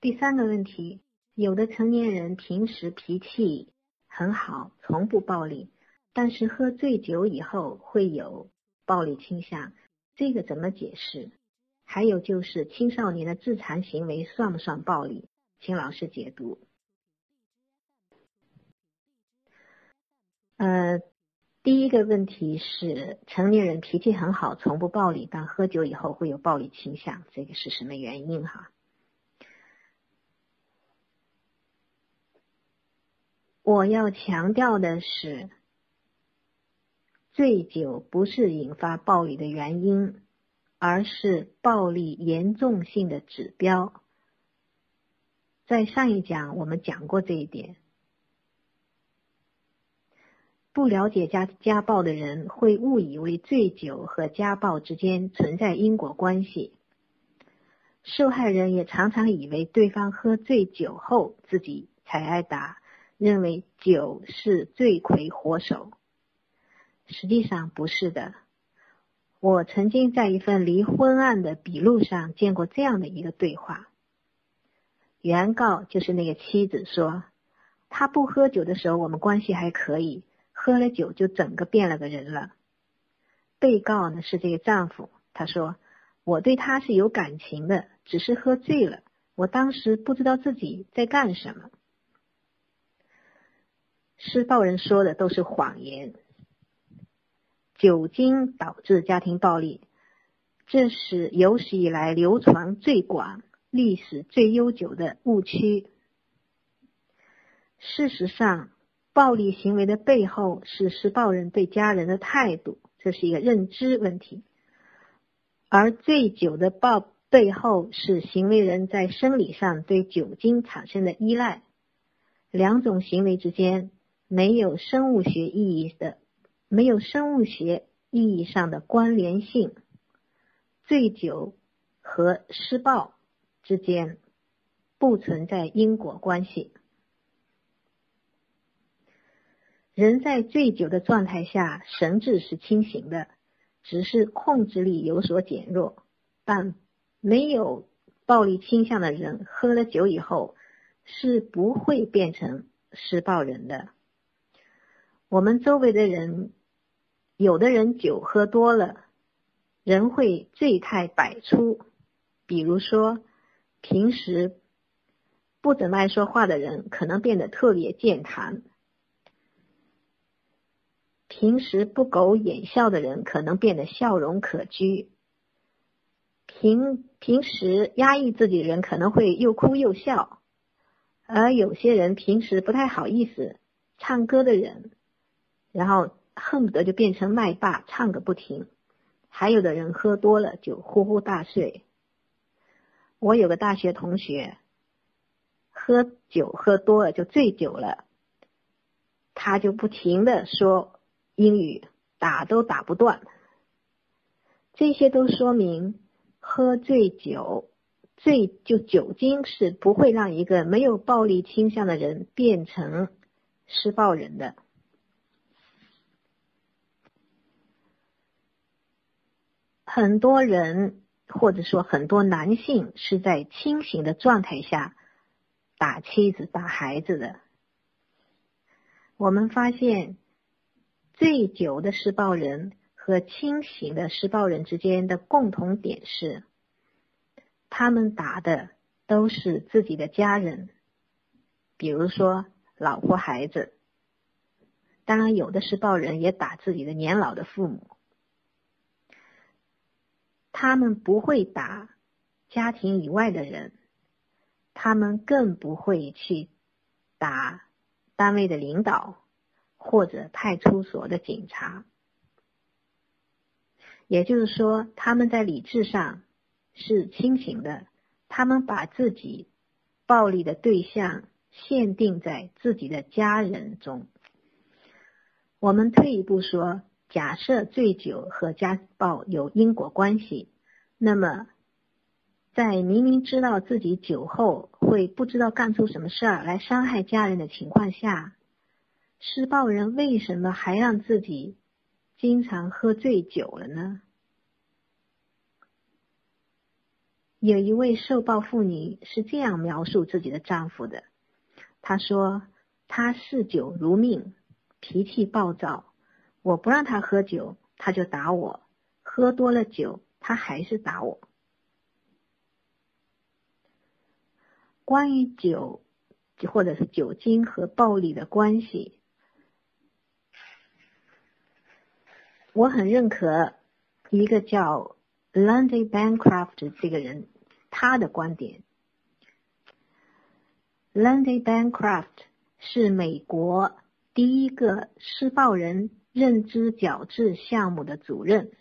第三个问题，有的成年人平时脾气很好，从不暴力，但是喝醉酒以后会有暴力倾向，这个怎么解释？还有就是青少年的自残行为算不算暴力？请老师解读。呃，第一个问题是成年人脾气很好，从不暴力，但喝酒以后会有暴力倾向，这个是什么原因？哈，我要强调的是，醉酒不是引发暴力的原因，而是暴力严重性的指标。在上一讲我们讲过这一点。不了解家家暴的人会误以为醉酒和家暴之间存在因果关系，受害人也常常以为对方喝醉酒后自己才挨打，认为酒是罪魁祸首。实际上不是的。我曾经在一份离婚案的笔录上见过这样的一个对话，原告就是那个妻子说，他不喝酒的时候我们关系还可以。喝了酒就整个变了个人了。被告呢是这个丈夫，他说：“我对他是有感情的，只是喝醉了，我当时不知道自己在干什么。”施暴人说的都是谎言。酒精导致家庭暴力，这是有史以来流传最广、历史最悠久的误区。事实上。暴力行为的背后是施暴人对家人的态度，这是一个认知问题；而醉酒的暴背后是行为人在生理上对酒精产生的依赖。两种行为之间没有生物学意义的、没有生物学意义上的关联性。醉酒和施暴之间不存在因果关系。人在醉酒的状态下，神志是清醒的，只是控制力有所减弱。但没有暴力倾向的人，喝了酒以后是不会变成施暴人的。我们周围的人，有的人酒喝多了，人会醉态百出。比如说，平时不怎么爱说话的人，可能变得特别健谈。平时不苟言笑的人，可能变得笑容可掬；平平时压抑自己的人，可能会又哭又笑；而有些人平时不太好意思唱歌的人，然后恨不得就变成麦霸，唱个不停；还有的人喝多了就呼呼大睡。我有个大学同学，喝酒喝多了就醉酒了，他就不停的说。英语打都打不断，这些都说明喝醉酒，醉就酒精是不会让一个没有暴力倾向的人变成施暴人的。很多人或者说很多男性是在清醒的状态下打妻子、打孩子的。我们发现。醉酒的施暴人和清醒的施暴人之间的共同点是，他们打的都是自己的家人，比如说老婆、孩子。当然，有的施暴人也打自己的年老的父母。他们不会打家庭以外的人，他们更不会去打单位的领导。或者派出所的警察，也就是说，他们在理智上是清醒的，他们把自己暴力的对象限定在自己的家人中。我们退一步说，假设醉酒和家暴有因果关系，那么在明明知道自己酒后会不知道干出什么事儿来伤害家人的情况下，施暴人为什么还让自己经常喝醉酒了呢？有一位受暴妇女是这样描述自己的丈夫的：她说，他嗜酒如命，脾气暴躁，我不让他喝酒，他就打我；喝多了酒，他还是打我。关于酒，或者是酒精和暴力的关系，我很认可一个叫 Lundy Bancroft 这个人他的观点。Lundy Bancroft 是美国第一个施暴人认知矫治项目的主任，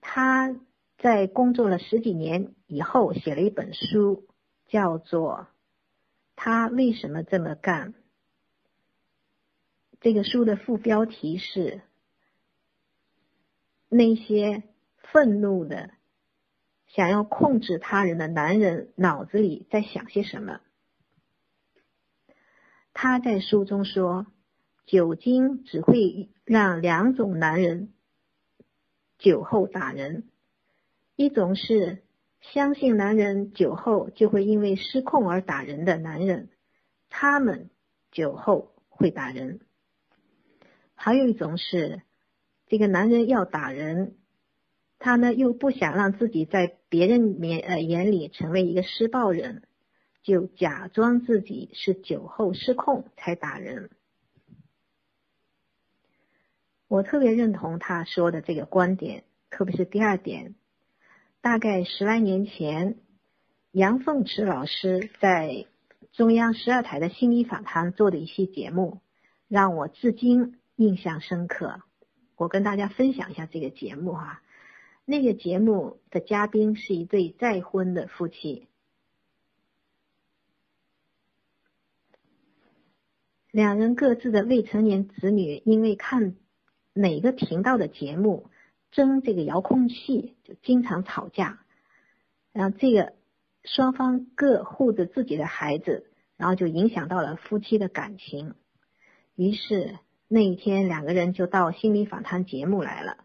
他。在工作了十几年以后，写了一本书，叫做《他为什么这么干》。这个书的副标题是“那些愤怒的、想要控制他人的男人脑子里在想些什么”。他在书中说，酒精只会让两种男人酒后打人。一种是相信男人酒后就会因为失控而打人的男人，他们酒后会打人；还有一种是这个男人要打人，他呢又不想让自己在别人面呃眼里成为一个施暴人，就假装自己是酒后失控才打人。我特别认同他说的这个观点，特别是第二点。大概十来年前，杨凤池老师在中央十二台的心理访谈做的一期节目，让我至今印象深刻。我跟大家分享一下这个节目哈。那个节目的嘉宾是一对再婚的夫妻，两人各自的未成年子女因为看哪个频道的节目。争这个遥控器就经常吵架，然后这个双方各护着自己的孩子，然后就影响到了夫妻的感情。于是那一天两个人就到心理访谈节目来了。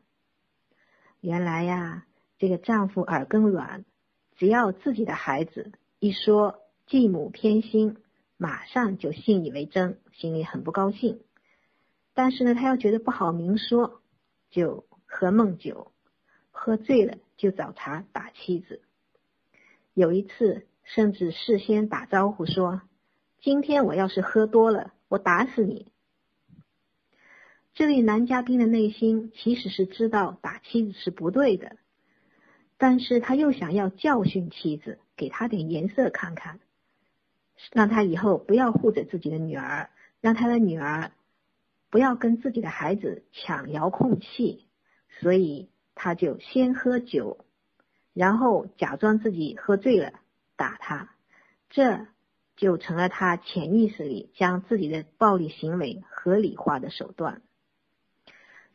原来呀，这个丈夫耳根软，只要自己的孩子一说继母偏心，马上就信以为真，心里很不高兴。但是呢，他又觉得不好明说，就。喝闷酒，喝醉了就找茬打妻子。有一次，甚至事先打招呼说：“今天我要是喝多了，我打死你。”这位男嘉宾的内心其实是知道打妻子是不对的，但是他又想要教训妻子，给他点颜色看看，让他以后不要护着自己的女儿，让他的女儿不要跟自己的孩子抢遥控器。所以他就先喝酒，然后假装自己喝醉了打他，这就成了他潜意识里将自己的暴力行为合理化的手段。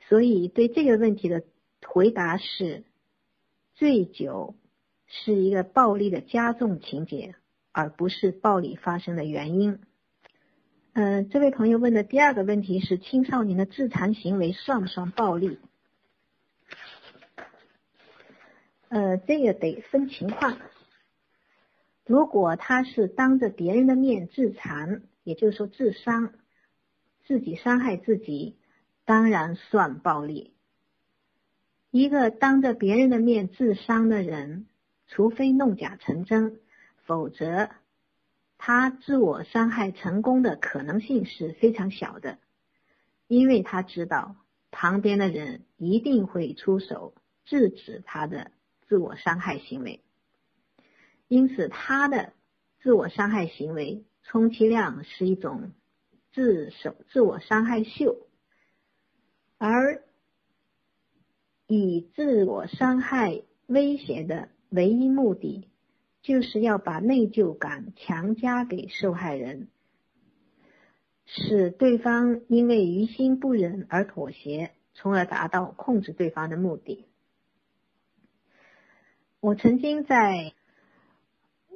所以对这个问题的回答是：醉酒是一个暴力的加重情节，而不是暴力发生的原因。嗯，这位朋友问的第二个问题是：青少年的自残行为算不算暴力？呃，这个得分情况。如果他是当着别人的面自残，也就是说自伤，自己伤害自己，当然算暴力。一个当着别人的面自伤的人，除非弄假成真，否则他自我伤害成功的可能性是非常小的，因为他知道旁边的人一定会出手制止他的。自我伤害行为，因此他的自我伤害行为充其量是一种自首自我伤害秀，而以自我伤害威胁的唯一目的，就是要把内疚感强加给受害人，使对方因为于心不忍而妥协，从而达到控制对方的目的。我曾经在，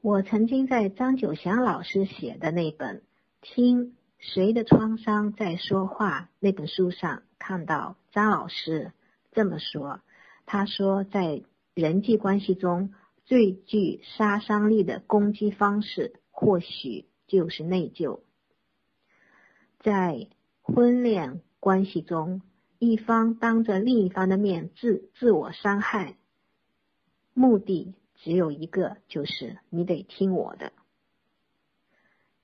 我曾经在张九祥老师写的那本《听谁的创伤在说话》那本书上看到张老师这么说。他说，在人际关系中最具杀伤力的攻击方式，或许就是内疚。在婚恋关系中，一方当着另一方的面自自我伤害，目的只有一个，就是你得听我的。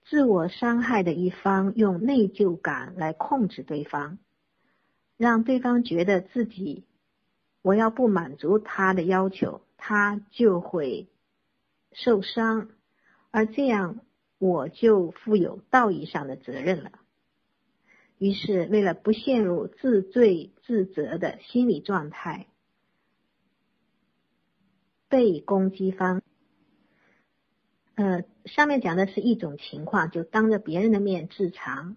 自我伤害的一方用内疚感来控制对方，让对方觉得自己我要不满足他的要求，他就会受伤，而这样我就负有道义上的责任了。于是，为了不陷入自罪自责的心理状态，被攻击方。呃，上面讲的是一种情况，就当着别人的面自残。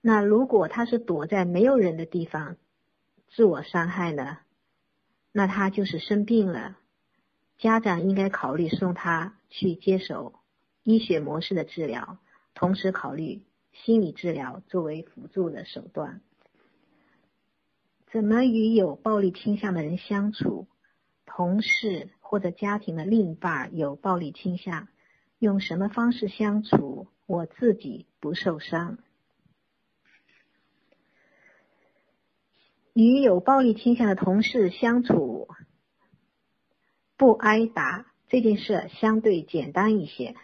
那如果他是躲在没有人的地方自我伤害呢？那他就是生病了。家长应该考虑送他去接受医学模式的治疗，同时考虑心理治疗作为辅助的手段。怎么与有暴力倾向的人相处？同事或者家庭的另一半有暴力倾向？用什么方式相处，我自己不受伤？与有暴力倾向的同事相处不挨打这件事相对简单一些。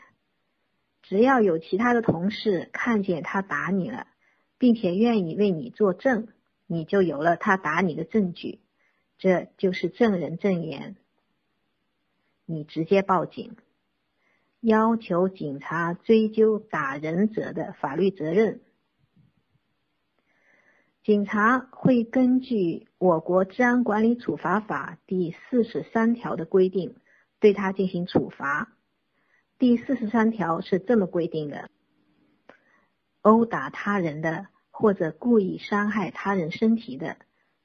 只要有其他的同事看见他打你了，并且愿意为你作证，你就有了他打你的证据，这就是证人证言。你直接报警。要求警察追究打人者的法律责任。警察会根据我国治安管理处罚法第四十三条的规定，对他进行处罚。第四十三条是这么规定的：殴打他人的或者故意伤害他人身体的，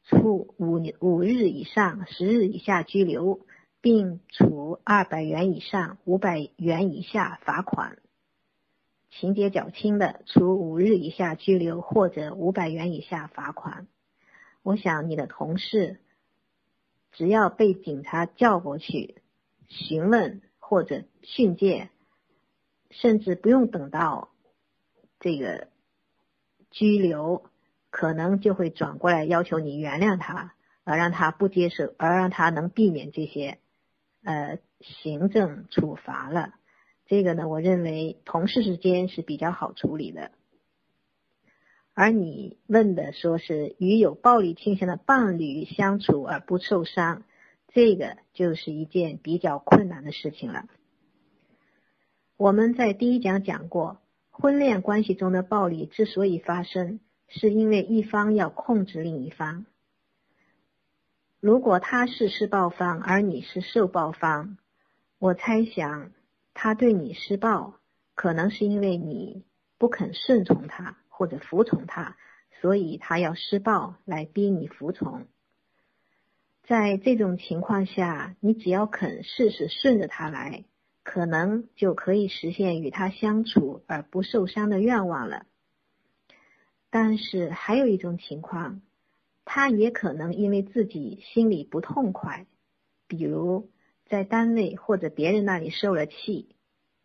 处五五日以上十日以下拘留。并处二百元以上五百元以下罚款；情节较轻的，处五日以下拘留或者五百元以下罚款。我想你的同事只要被警察叫过去询问或者训诫，甚至不用等到这个拘留，可能就会转过来要求你原谅他，而让他不接受，而让他能避免这些。呃，行政处罚了，这个呢，我认为同事之间是比较好处理的。而你问的说是与有暴力倾向的伴侣相处而不受伤，这个就是一件比较困难的事情了。我们在第一讲讲过，婚恋关系中的暴力之所以发生，是因为一方要控制另一方。如果他是施暴方，而你是受暴方，我猜想他对你施暴，可能是因为你不肯顺从他或者服从他，所以他要施暴来逼你服从。在这种情况下，你只要肯试试顺着他来，可能就可以实现与他相处而不受伤的愿望了。但是还有一种情况。他也可能因为自己心里不痛快，比如在单位或者别人那里受了气，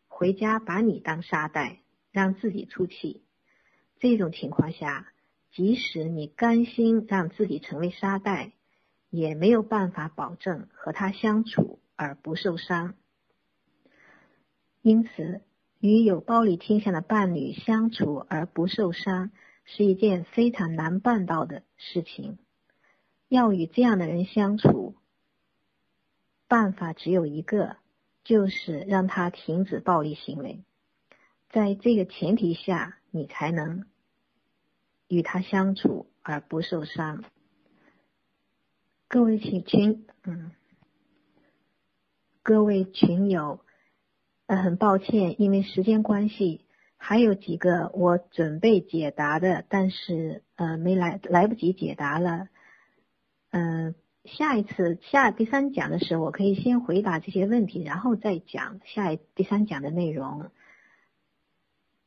回家把你当沙袋，让自己出气。这种情况下，即使你甘心让自己成为沙袋，也没有办法保证和他相处而不受伤。因此，与有暴力倾向的伴侣相处而不受伤。是一件非常难办到的事情。要与这样的人相处，办法只有一个，就是让他停止暴力行为。在这个前提下，你才能与他相处而不受伤。各位群群，嗯，各位群友，呃，很抱歉，因为时间关系。还有几个我准备解答的，但是呃没来来不及解答了。嗯，下一次下第三讲的时候，我可以先回答这些问题，然后再讲下一第三讲的内容。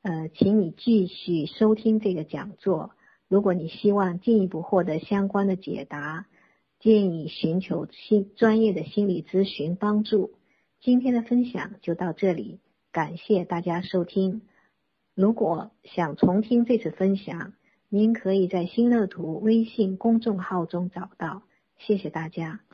呃，请你继续收听这个讲座。如果你希望进一步获得相关的解答，建议寻求心专业的心理咨询帮助。今天的分享就到这里，感谢大家收听。如果想重听这次分享，您可以在新乐图微信公众号中找到。谢谢大家。